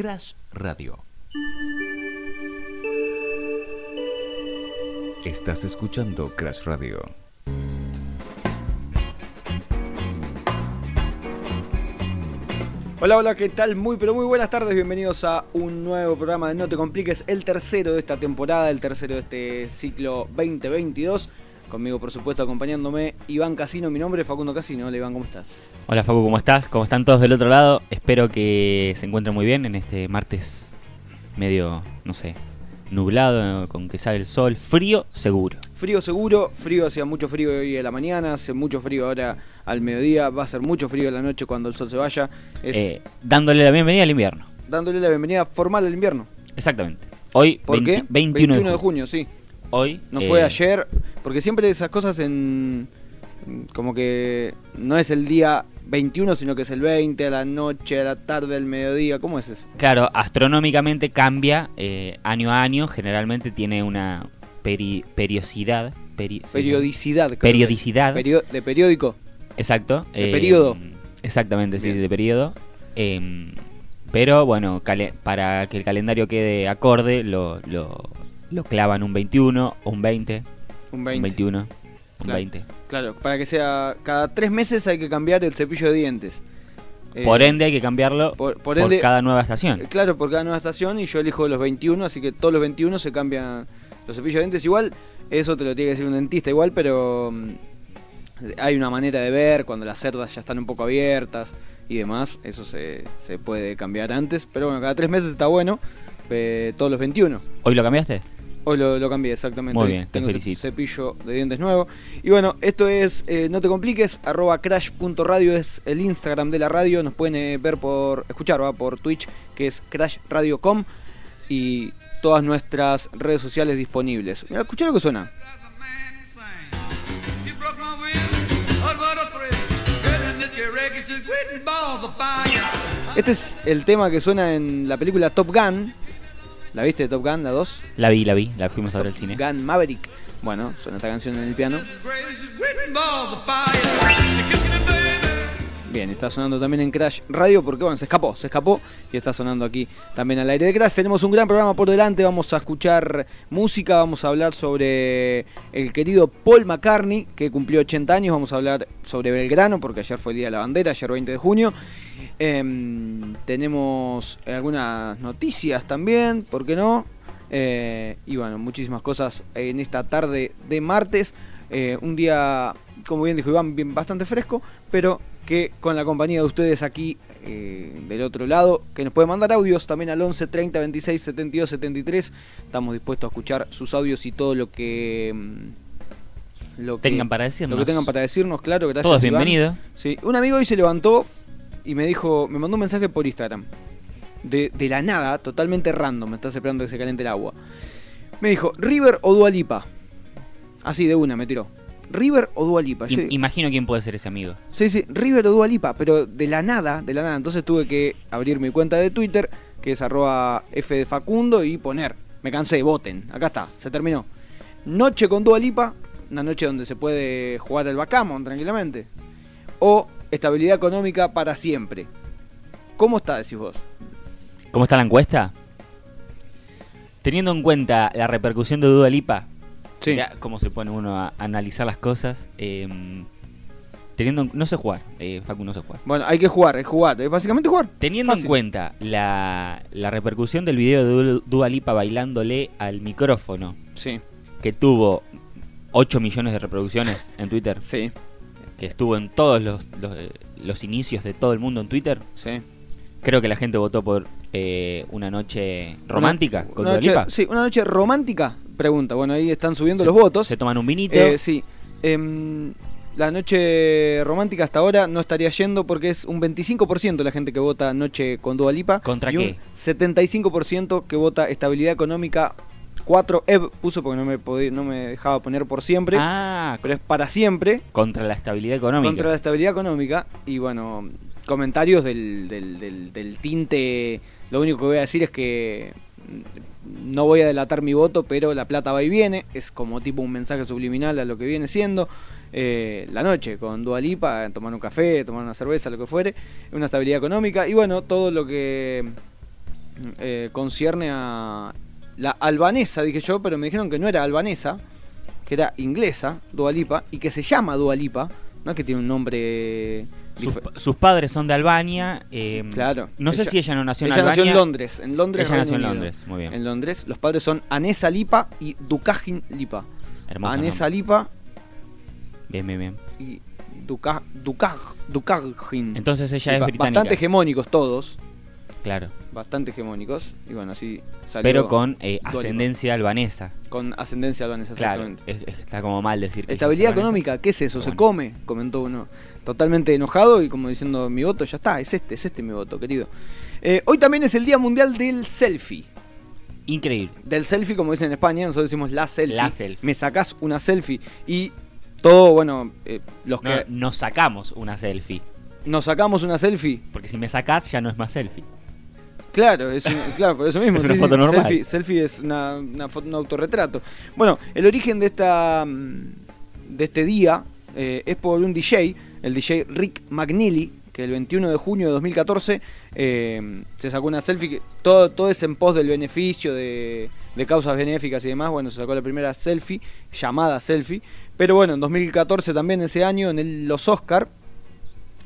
Crash Radio. Estás escuchando Crash Radio. Hola, hola, ¿qué tal? Muy, pero muy buenas tardes. Bienvenidos a un nuevo programa de No Te Compliques, el tercero de esta temporada, el tercero de este ciclo 2022. Conmigo, por supuesto, acompañándome Iván Casino. Mi nombre es Facundo Casino. Hola, Iván, ¿cómo estás? Hola Facu, ¿cómo estás? ¿Cómo están todos del otro lado? Espero que se encuentren muy bien en este martes medio, no sé, nublado, con que sale el sol, frío seguro. Frío seguro, frío, hacía mucho frío hoy en la mañana, hace mucho frío ahora al mediodía, va a ser mucho frío en la noche cuando el sol se vaya. Es Eh, dándole la bienvenida al invierno. dándole la bienvenida formal al invierno. Exactamente. Hoy, ¿Por 20 qué? 21, de junio, sí. Hoy. No eh, fue ayer, porque siempre esas cosas en... Como que no es el día 21, sino que es el 20, a la noche, a la tarde, al mediodía. ¿Cómo es eso? Claro, astronómicamente cambia eh, año a año. Generalmente tiene una peri- periodicidad. peri- Periodicidad. Periodicidad. Perio- de periódico. Exacto. De periodo. Exactamente, sí, de periodo. Em, pero bueno, para que el calendario quede acorde, lo, lo, lo clavan un 21 o un 20. Un 20. Un 21, un Claro. 20. Claro, para que sea... Cada tres meses hay que cambiar el cepillo de dientes. Eh, Por ende hay que cambiarlo por- por, por ende- cada nueva estación. Eh, Claro, por cada nueva estación y yo elijo los 21, así que todos los 21 se cambian los cepillos de dientes. Igual, eso te lo tiene que decir un dentista igual, pero mm, hay una manera de ver cuando las cerdas ya están un poco abiertas y demás. Eso se, se puede cambiar antes, pero bueno, cada tres meses está bueno, eh, todos los 21. ¿Hoy lo cambiaste? Hoy lo, lo cambié exactamente. Muy bien, te tengo felicito. cepillo de dientes nuevo. Y bueno, esto es eh, No te compliques, arroba crash.radio es el Instagram de la radio. Nos pueden eh, ver por, escuchar ¿va? por Twitch, que es crashradio.com y todas nuestras redes sociales disponibles. Mira, escuchá lo que suena. Este es el tema que suena en la película Top Gun. ¿La viste Top Gun, la 2? La vi, la vi, la fuimos a ver al cine. Gun Maverick. Bueno, suena esta canción en el piano. Bien, está sonando también en Crash Radio porque bueno, se escapó, se escapó y está sonando aquí también al aire de Crash. Tenemos un gran programa por delante, vamos a escuchar música, vamos a hablar sobre el querido Paul McCartney que cumplió 80 años, vamos a hablar sobre Belgrano porque ayer fue el Día de la Bandera, ayer 20 de junio. Em, tenemos algunas noticias también, ¿por qué no? Eh, y bueno, muchísimas cosas en esta tarde de martes. Eh, un día, como bien dijo Iván, bien, bastante fresco, pero que con la compañía de ustedes aquí eh, del otro lado, que nos pueden mandar audios también al 11 30 26 72 73. Estamos dispuestos a escuchar sus audios y todo lo que. mm, Lo que Tengan para decirnos. Lo que tengan para decirnos, claro, gracias. Todos bienvenidos. Sí, un amigo hoy se levantó y me dijo, me mandó un mensaje por Instagram. De, de la nada, totalmente random, me estás esperando que se caliente el agua. Me dijo, River o Dualipa. Así de una, me tiró. River o Dualipa. Im- imagino quién puede ser ese amigo. Sí, sí, River o Dualipa, pero de la nada, de la nada. Entonces tuve que abrir mi cuenta de Twitter, que es arroba F de Facundo, y poner. Me cansé, voten. Acá está, se terminó. Noche con Dualipa, una noche donde se puede jugar al backgammon tranquilamente. O estabilidad económica para siempre. ¿Cómo está, decís vos? ¿Cómo está la encuesta? Teniendo en cuenta la repercusión de Dua Lipa, Sí. cómo se pone uno a analizar las cosas. em, teniendo en- no sé jugar, eh, Facu no sé jugar. Bueno, hay que jugar, es jugar, es básicamente jugar. Teniendo Fácil. en cuenta la, la repercusión del video de Du- Dua Lipa bailándole al micrófono, Sí, que tuvo 8 millones de reproducciones en Twitter, sí, que estuvo en todos los, los, los inicios de todo el mundo en Twitter, sí. creo que la gente votó por eh, una noche romántica con Una noche, sí, una noche romántica, pregunta. Bueno, ahí están subiendo Se- los votos. Se toman un vinito. Eh, sí. Em, la noche romántica hasta ahora no estaría yendo porque es un 25% la gente que vota noche con Dua Lipa. ¿Contra y un qué? 75% que vota estabilidad económica. 4 Ev puso porque no me, podía- no me dejaba poner por siempre. Ah, Pero es para siempre contra la estabilidad económica. contra la estabilidad económica. Y bueno, comentarios del, del, del- del tinte. Lo único que voy a decir es que no voy a delatar mi voto, pero la plata va y viene. Es como tipo un mensaje subliminal a lo que viene siendo. eh, la noche con Dualipa, tomar un café, tomar una cerveza, lo que fuere. Una estabilidad económica. Y bueno, todo lo que eh, concierne a la albanesa, dije yo, pero me dijeron que no era albanesa, que era inglesa, Dualipa, y que se llama Dualipa, no es que tiene un nombre... Sus, padres son de Albania. eh, Claro. No sé Ella- si ella no nació en Ella Albania. nació en Londres, en Londres. Ella nació en. Londres, muy bien. En Londres, los padres son Anesa Lipa y Dukajin Lipa. Hermoso Anesa nombre. Lipa Bien, bien, bien. y Duka, Dukaj, Dukajin. Entonces ella es británica. Bastante hegemónicos todos, Claro. bastante hegemónicos. Y bueno, así salió. Pero con eh, ascendencia albanesa. Con ascendencia albanesa, Claro. exactamente. es- es- está como mal decir que Estabilidad económica, ¿qué es eso? Se come, comentó uno. Totalmente enojado y como diciendo, mi voto ya está, es este, es este mi voto, querido. Eh, hoy también es el Día Mundial del Selfie. Increíble. Del selfie, como dicen en España, nosotros decimos la selfie. La selfie. Me sacás una selfie y todo, bueno, eh, los No, que nos sacamos una selfie. nos sacamos una selfie, Porque si me sacás ya no es más selfie. Claro, es un- claro, por eso mismo. Es una foto normal. Selfie, selfie es una, una foto, un autorretrato. Bueno, el origen de esta mm, de este día eh, es por un DJ, el DJ Rick McNeely, que el 21 de junio de 2014 eh, se sacó una selfie, que todo, todo es en pos del beneficio, de, de causas benéficas y demás. Bueno, se sacó la primera selfie, llamada selfie. Pero bueno, en 2014 también, ese año, en el- los Oscar,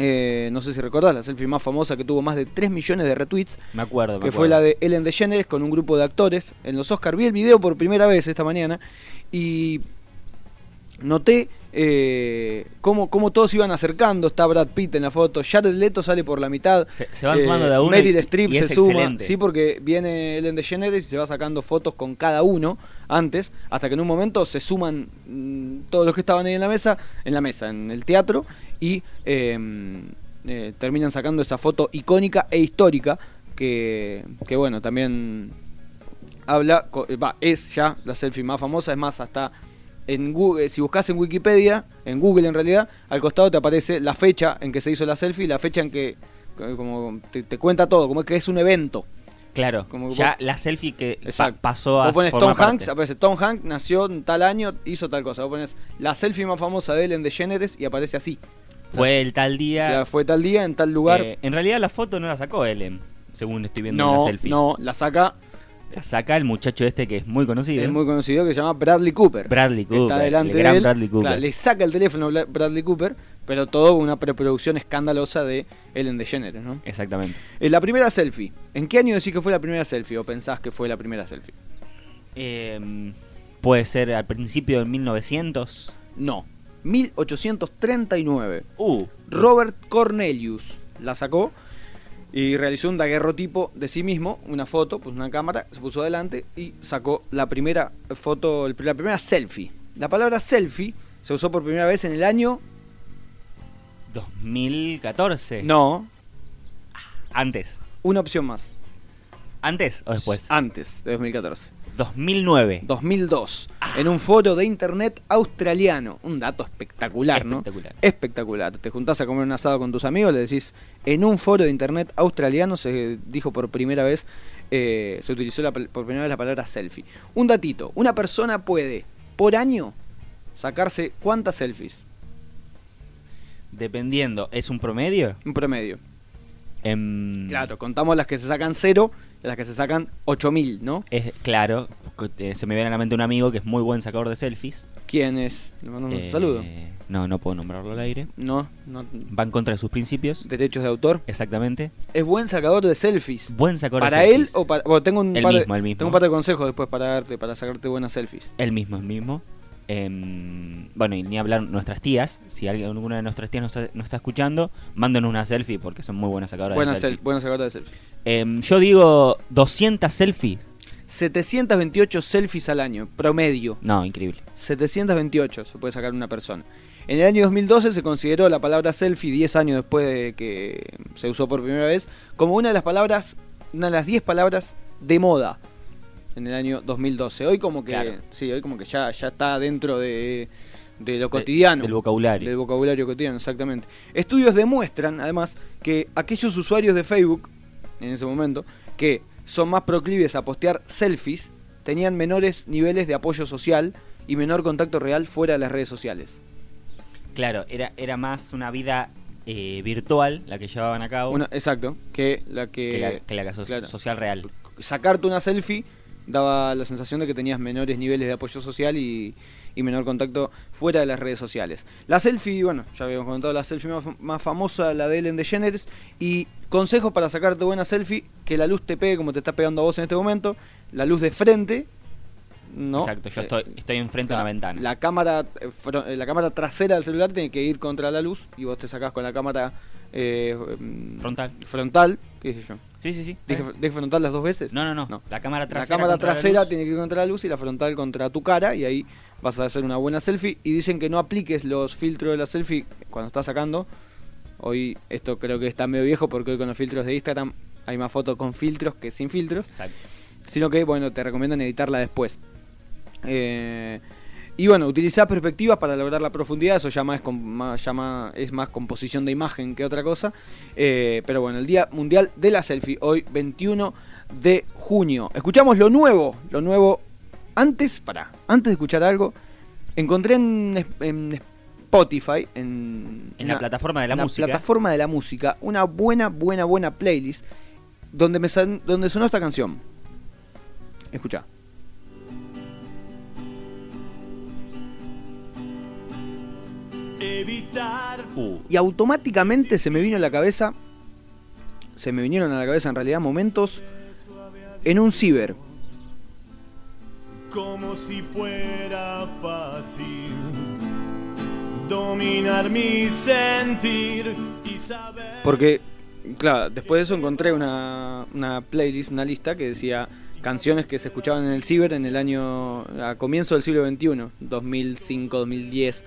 eh, no sé si recordás, la selfie más famosa que tuvo más de 3 millones de retweets, Me acuerdo, me que fue la de Ellen DeGeneres con un grupo de actores en los Oscar. Vi el video por primera vez esta mañana y noté eh, cómo, cómo todos se iban acercando. Está Brad Pitt en la foto, Jared Leto sale por la mitad. Se, se van eh, sumando de a uno. Meryl Streep se suma, excelente. sí, porque viene Ellen DeGeneres y se va sacando fotos con cada uno antes, hasta que en un momento se suman mm, todos los que estaban ahí en la mesa, en la mesa, en el teatro, y eh, eh, terminan sacando esa foto icónica e histórica que, que bueno, también habla, eh, va, es ya la selfie más famosa, es más, hasta en Google, si buscas en Wikipedia, en Google en realidad, al costado te aparece la fecha en que se hizo la selfie, la fecha en que eh, como te, te cuenta todo, como que es un evento. Claro, Como ya vos- la selfie que pa- pasó a Vos pones Tom Hanks, parte. aparece Tom Hanks, nació en tal año, hizo tal cosa. Vos pones la selfie más famosa de Ellen DeGeneres y aparece así. Fue el tal día. Fue tal día, en tal lugar. Eh, en realidad la foto no la sacó Ellen, según estoy viendo en no, la selfie. no, la saca, La saca el muchacho este que es muy conocido. es muy conocido, que se llama Bradley Cooper. Bradley Cooper. Está delante el de gran él. Bradley Cooper. Claro, le saca el teléfono Bradley Cooper, pero todo una preproducción escandalosa de Ellen DeGeneres, ¿no? Exactamente. Eh, la primera selfie. ¿En qué año decís que fue la primera selfie o pensás que fue la primera selfie? Eh, puede ser al principio del 1900. No. 1839. Uh, Robert Cornelius la sacó y realizó un daguerrotipo de sí mismo, una foto, puso una cámara, se puso adelante y sacó la primera foto, la primera selfie. La palabra selfie se usó por primera vez en el año 2014. no, Antes. una opción más, ¿Antes o después? antes de 2014. 2009. 2002, en un foro de internet australiano. Un dato espectacular, ¿no? Espectacular. Te juntás a comer un asado con tus amigos, le decís, en un foro de internet australiano se dijo por primera vez, eh, se utilizó la por primera vez la palabra selfie. Un datito, una persona puede, por año, sacarse cuántas selfies? Dependiendo, ¿es un promedio? Un promedio. Em, Claro, contamos las que se sacan cero y las que se sacan 8000, ¿no? Es, claro, eh, se me viene a la mente un amigo que es muy buen sacador de selfies. ¿Quién es? Le mandamos Eh, un saludo. No, no puedo nombrarlo al aire. No, no, Va en contra de sus principios. derechos de autor. Exactamente. Es buen sacador de selfies. Buen sacador de ¿Para él selfies. o para.? Bueno, tengo un, El par de, mismo, el mismo. tengo un par de consejos después para darte, para sacarte buenas selfies. El mismo, el mismo. Em, bueno, y ni hablar nuestras tías. Si alguien, alguna de nuestras tías nos está, nos está escuchando, mándenos una selfie porque son muy buenas sacadoras Buenas de selfie. sel- buenas sacadoras de selfies. Em, yo digo 200 selfies. 728 selfies al año, promedio. No, increíble. 728 se puede sacar una persona. En el año 2012 se consideró la palabra selfie, 10 años después de que se usó por primera vez, como una de las palabras, una de las 10 palabras de moda en el año 2012. Hoy como que, Claro. sí, hoy como que ya, ya está dentro de, de lo cotidiano. Del vocabulario. Del vocabulario cotidiano, exactamente. Estudios demuestran, además, que aquellos usuarios de Facebook, en ese momento, que son más proclives a postear selfies, tenían menores niveles de apoyo social y menor contacto real fuera de las redes sociales. Claro, era, era más una vida eh, virtual la que llevaban a cabo Una, exacto, que la que, que la, que la so- claro. social real. sacarte una selfie daba la sensación de que tenías menores niveles de apoyo social y, y menor contacto fuera de las redes sociales. La selfie, bueno, ya habíamos comentado la selfie más, más famosa, la de Ellen DeGeneres, y consejos para sacarte buena selfie, que la luz te pegue como te está pegando a vos en este momento, la luz de frente, ¿no? Exacto, yo estoy, estoy enfrente de la, una ventana. La cámara, eh, eh, la cámara trasera del celular tiene que ir contra la luz y vos te sacás con la cámara eh, mm, Frontal. frontal, qué sé yo. Sí, sí, sí. ¿Dije, dije frontal las dos veces? No, no, no, No. La cámara La trasera. cámara la trasera luz. tiene que ir contra la luz y la frontal contra tu cara y ahí vas a hacer una buena selfie. Y dicen que no apliques los filtros de la selfie cuando estás sacando. Hoy esto creo que está medio viejo porque hoy con los filtros de Instagram hay más fotos con filtros que sin filtros. Exacto. Sino que, bueno, te recomiendan editarla después. Eh, y bueno, utilizar perspectivas para lograr la profundidad, eso ya más más, ya más- es más composición de imagen que otra cosa. Eh, pero bueno, el Día Mundial de la Selfie, hoy 21 de junio. Escuchamos lo nuevo, lo nuevo. Antes, para, antes de escuchar algo, encontré en, en Spotify, en, En la plataforma de la música. plataforma de la música, una buena, buena, buena playlist donde, me san- donde sonó esta canción. Escucha. Evitar Uh, Y automáticamente se me vino a la cabeza, se me vinieron a la cabeza en realidad momentos en un ciber. Como si fuera fácil dominar mi sentir y saber. Porque, claro, después de eso encontré una, una playlist, una lista que decía canciones que se escuchaban en el ciber en el año, a comienzo del siglo XXI, 2005, 2010.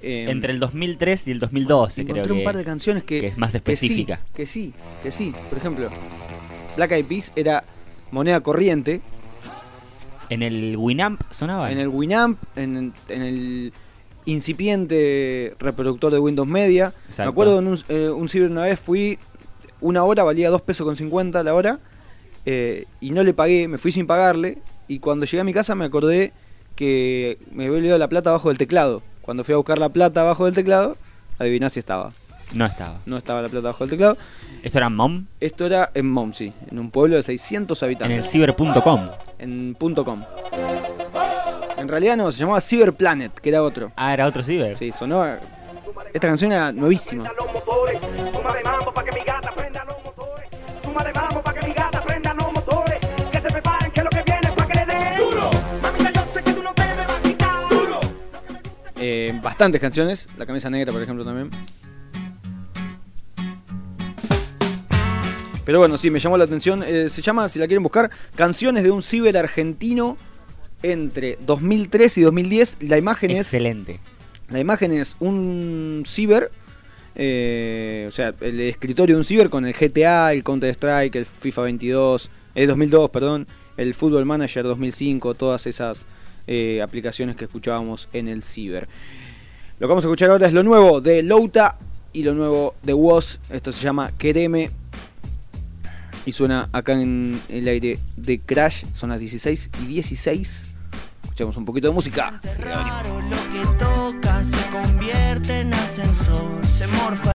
eh, entre el 2003 y el 2012, encontré creo un que, par de canciones que, que es más que sí, específica. que sí, que sí. Por ejemplo, Black Eyed Peas era moneda corriente En el Winamp sonaba. en el Winamp, en, en el incipiente reproductor de Windows Media. Exacto. Me acuerdo en un, eh, un ciber una vez fui, una hora valía 2 pesos con 50 la hora, eh, y no le pagué, me fui sin pagarle, y cuando llegué a mi casa me acordé que me había olvidado la plata abajo del teclado. Cuando fui a buscar la plata abajo del teclado, adiviná si estaba. No estaba. No estaba la plata abajo del teclado. Esto era Mom Esto era en Momsey, en un pueblo de 600 en habitantes. el ciber.com. en punto .com. En realidad no, se llamaba Cyberplanet, que era otro. Ah, era otro ciber. Sí, sonó. Esta canción era nuevísima. Eh, bastantes canciones. La camisa negra, por ejemplo, también. Pero bueno, sí, me llamó la atención. Eh, se llama, si la quieren buscar, Canciones de un ciber argentino entre 2003 y 2010. La imagen es Excelente. La imagen es un ciber, eh, o sea, el escritorio de un ciber con el GTA, el Counter Strike, el FIFA 22, el 2002, perdón, el Football Manager 2005, todas esas eh, aplicaciones que escuchábamos en el ciber. Lo que vamos a escuchar ahora es lo nuevo de Louta y lo nuevo de Woz. Esto se llama Quereme. Y suena acá en el aire de Crash. Son las 16 y 16. Escuchamos un poquito de música. Raro lo que toca se convierte en ascensor, se morfa